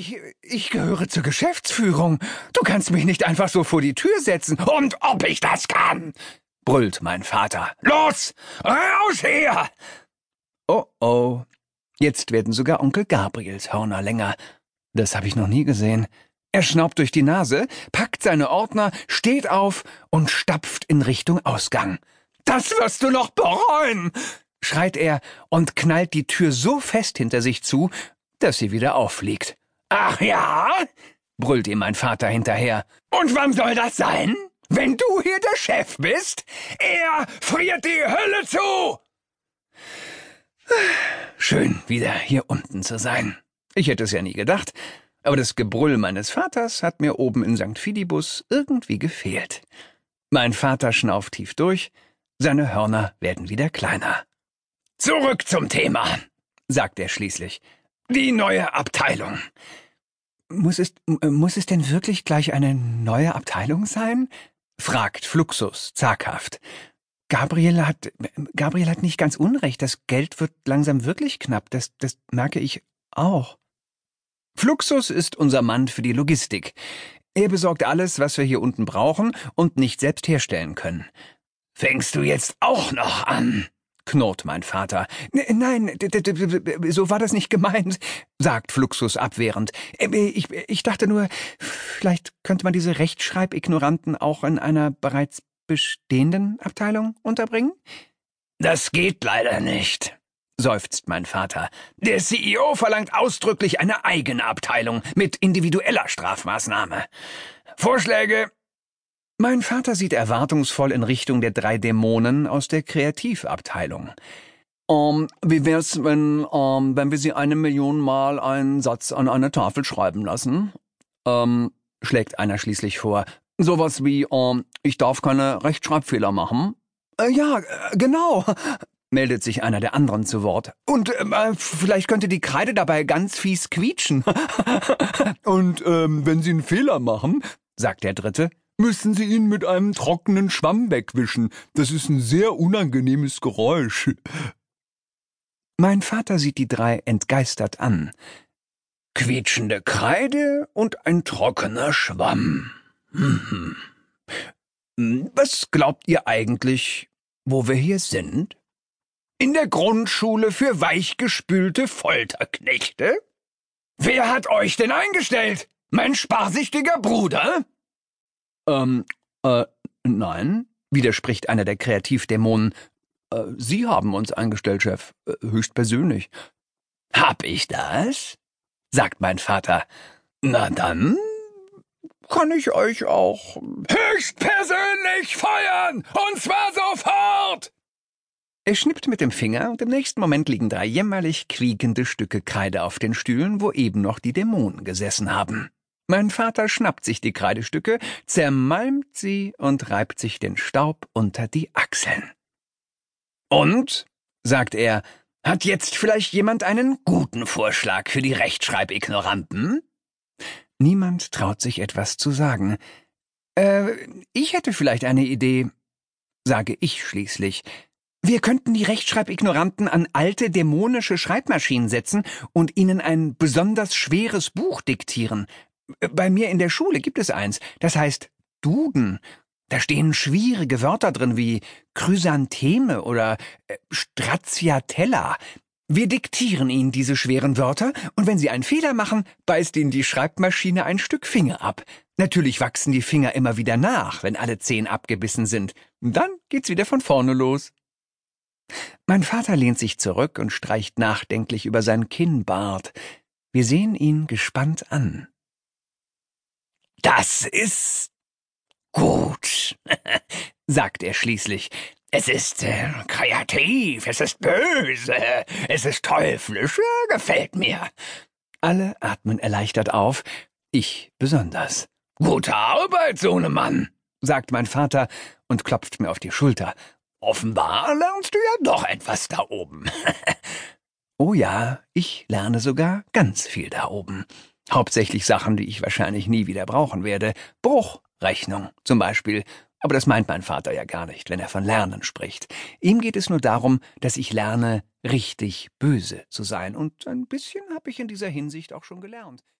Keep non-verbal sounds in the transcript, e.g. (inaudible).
Ich, ich gehöre zur Geschäftsführung. Du kannst mich nicht einfach so vor die Tür setzen. Und ob ich das kann, brüllt mein Vater. Los, raus hier! Oh oh, jetzt werden sogar Onkel Gabriels Hörner länger. Das habe ich noch nie gesehen. Er schnaubt durch die Nase, packt seine Ordner, steht auf und stapft in Richtung Ausgang. Das wirst du noch bereuen! schreit er und knallt die Tür so fest hinter sich zu, dass sie wieder auffliegt. Ach ja? brüllt ihm mein Vater hinterher. Und wann soll das sein? Wenn du hier der Chef bist? Er friert die Hölle zu! Schön, wieder hier unten zu sein. Ich hätte es ja nie gedacht, aber das Gebrüll meines Vaters hat mir oben in St. Fidibus irgendwie gefehlt. Mein Vater schnauft tief durch, seine Hörner werden wieder kleiner. Zurück zum Thema, sagt er schließlich. Die neue Abteilung. Muss es, muss es denn wirklich gleich eine neue Abteilung sein? fragt Fluxus zaghaft. Gabriel hat, Gabriel hat nicht ganz unrecht. Das Geld wird langsam wirklich knapp. Das, das merke ich auch. Fluxus ist unser Mann für die Logistik. Er besorgt alles, was wir hier unten brauchen und nicht selbst herstellen können. Fängst du jetzt auch noch an? Knurrt mein Vater. Nein, so war das nicht gemeint, (laughs) sagt Fluxus abwehrend. Ich, ich dachte nur, vielleicht könnte man diese Rechtschreibignoranten auch in einer bereits bestehenden Abteilung unterbringen? Das geht leider nicht, seufzt mein Vater. Der CEO verlangt ausdrücklich eine eigene Abteilung mit individueller Strafmaßnahme. Vorschläge mein Vater sieht erwartungsvoll in Richtung der drei Dämonen aus der Kreativabteilung. Ähm, wie wär's, wenn, ähm, wenn wir sie eine Million Mal einen Satz an eine Tafel schreiben lassen? Ähm, schlägt einer schließlich vor. Sowas wie, ähm, ich darf keine Rechtschreibfehler machen. Äh, ja, äh, genau, (laughs) meldet sich einer der anderen zu Wort. Und äh, vielleicht könnte die Kreide dabei ganz fies quietschen. (laughs) Und ähm, wenn Sie einen Fehler machen, sagt der Dritte, müssen Sie ihn mit einem trockenen Schwamm wegwischen. Das ist ein sehr unangenehmes Geräusch. Mein Vater sieht die drei entgeistert an. Quietschende Kreide und ein trockener Schwamm. Hm. Was glaubt ihr eigentlich, wo wir hier sind? In der Grundschule für weichgespülte Folterknechte? Wer hat euch denn eingestellt? Mein sparsichtiger Bruder? Ähm, äh, nein, widerspricht einer der Kreativdämonen. Äh, Sie haben uns eingestellt, Chef, äh, höchstpersönlich. Hab ich das? sagt mein Vater. Na dann kann ich euch auch höchstpersönlich feuern, und zwar sofort! Er schnippt mit dem Finger, und im nächsten Moment liegen drei jämmerlich quiekende Stücke Kreide auf den Stühlen, wo eben noch die Dämonen gesessen haben. Mein Vater schnappt sich die Kreidestücke, zermalmt sie und reibt sich den Staub unter die Achseln. Und, sagt er, hat jetzt vielleicht jemand einen guten Vorschlag für die Rechtschreibignoranten? Niemand traut sich etwas zu sagen. Äh, ich hätte vielleicht eine Idee, sage ich schließlich. Wir könnten die Rechtschreibignoranten an alte dämonische Schreibmaschinen setzen und ihnen ein besonders schweres Buch diktieren, bei mir in der Schule gibt es eins, das heißt Duden. Da stehen schwierige Wörter drin wie Chrysantheme oder äh, Stracciatella. Wir diktieren Ihnen diese schweren Wörter, und wenn Sie einen Fehler machen, beißt Ihnen die Schreibmaschine ein Stück Finger ab. Natürlich wachsen die Finger immer wieder nach, wenn alle zehn abgebissen sind. Dann geht's wieder von vorne los. Mein Vater lehnt sich zurück und streicht nachdenklich über sein Kinnbart. Wir sehen ihn gespannt an. Das ist gut, (laughs) sagt er schließlich. Es ist äh, kreativ, es ist böse, es ist teuflisch, äh, gefällt mir. Alle atmen erleichtert auf, ich besonders. Gute Arbeit, Sohnemann, sagt mein Vater und klopft mir auf die Schulter. Offenbar lernst du ja doch etwas da oben. (laughs) oh ja, ich lerne sogar ganz viel da oben. Hauptsächlich Sachen, die ich wahrscheinlich nie wieder brauchen werde. Bruchrechnung zum Beispiel. Aber das meint mein Vater ja gar nicht, wenn er von Lernen spricht. Ihm geht es nur darum, dass ich lerne, richtig böse zu sein. Und ein bisschen habe ich in dieser Hinsicht auch schon gelernt.